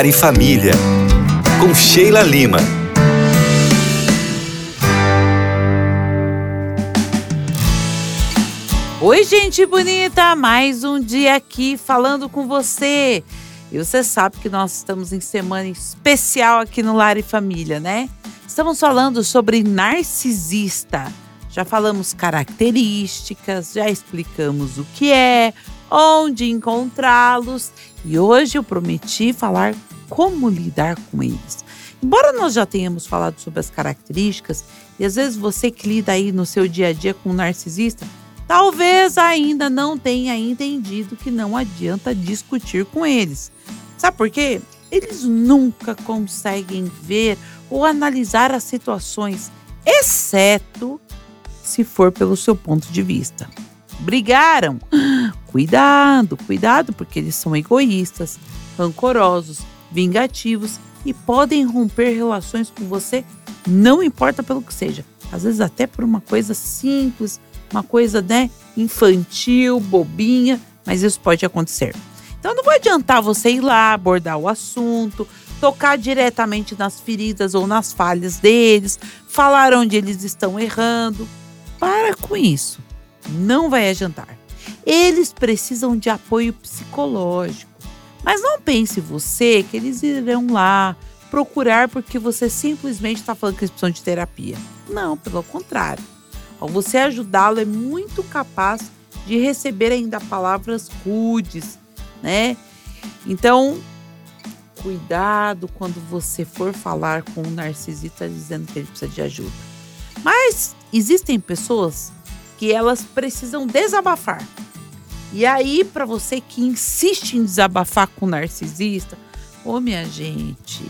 Lar e Família, com Sheila Lima. Oi, gente bonita! Mais um dia aqui falando com você. E você sabe que nós estamos em semana especial aqui no Lar e Família, né? Estamos falando sobre narcisista. Já falamos características, já explicamos o que é, onde encontrá-los e hoje eu prometi falar como lidar com eles. Embora nós já tenhamos falado sobre as características, e às vezes você que lida aí no seu dia a dia com um narcisista, talvez ainda não tenha entendido que não adianta discutir com eles. Sabe por quê? Eles nunca conseguem ver ou analisar as situações, exceto se for pelo seu ponto de vista. Brigaram? Cuidado, cuidado, porque eles são egoístas, rancorosos, vingativos e podem romper relações com você, não importa pelo que seja. Às vezes até por uma coisa simples, uma coisa, né, infantil, bobinha, mas isso pode acontecer. Então não vai adiantar você ir lá abordar o assunto, tocar diretamente nas feridas ou nas falhas deles, falar onde eles estão errando. Para com isso. Não vai adiantar. Eles precisam de apoio psicológico. Mas não pense você que eles irão lá procurar porque você simplesmente está falando que eles precisam de terapia. Não, pelo contrário. Ao você ajudá-lo, é muito capaz de receber ainda palavras rudes, né? Então, cuidado quando você for falar com um narcisista dizendo que ele precisa de ajuda. Mas existem pessoas que elas precisam desabafar. E aí, para você que insiste em desabafar com o narcisista, ô oh, minha gente,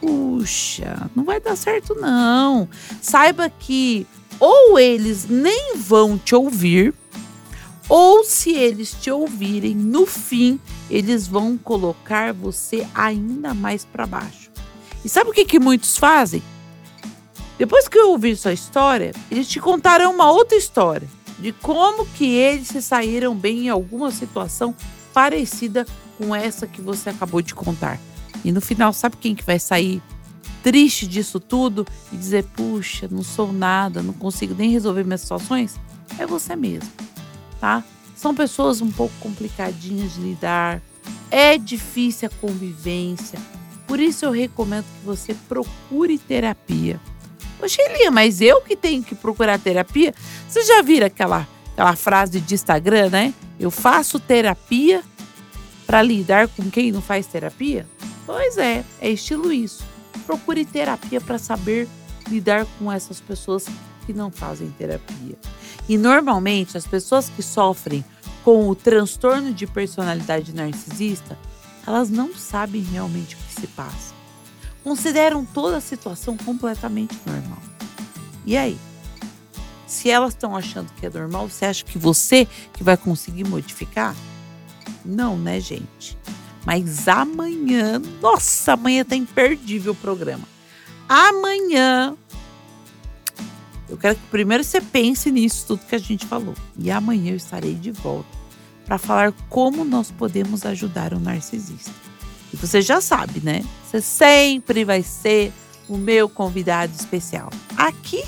puxa, não vai dar certo não. Saiba que ou eles nem vão te ouvir, ou se eles te ouvirem, no fim, eles vão colocar você ainda mais para baixo. E sabe o que, que muitos fazem? Depois que eu ouvir sua história, eles te contarão uma outra história de como que eles se saíram bem em alguma situação parecida com essa que você acabou de contar. E no final, sabe quem que vai sair triste disso tudo e dizer: "Puxa, não sou nada, não consigo nem resolver minhas situações"? É você mesmo, tá? São pessoas um pouco complicadinhas de lidar. É difícil a convivência. Por isso eu recomendo que você procure terapia Elia, mas eu que tenho que procurar terapia? Você já viram aquela, aquela frase de Instagram, né? Eu faço terapia para lidar com quem não faz terapia? Pois é, é estilo isso. Procure terapia para saber lidar com essas pessoas que não fazem terapia. E normalmente as pessoas que sofrem com o transtorno de personalidade narcisista, elas não sabem realmente o que se passa consideram toda a situação completamente normal. E aí? Se elas estão achando que é normal, você acha que você que vai conseguir modificar? Não, né, gente? Mas amanhã, nossa, amanhã tá imperdível o programa. Amanhã, eu quero que primeiro você pense nisso tudo que a gente falou. E amanhã eu estarei de volta para falar como nós podemos ajudar o narcisista. E você já sabe, né? Você sempre vai ser o meu convidado especial. Aqui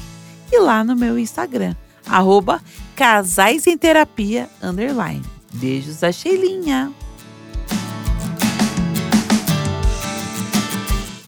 e lá no meu Instagram. Arroba Casais em Terapia Underline. Beijos da Sheilinha.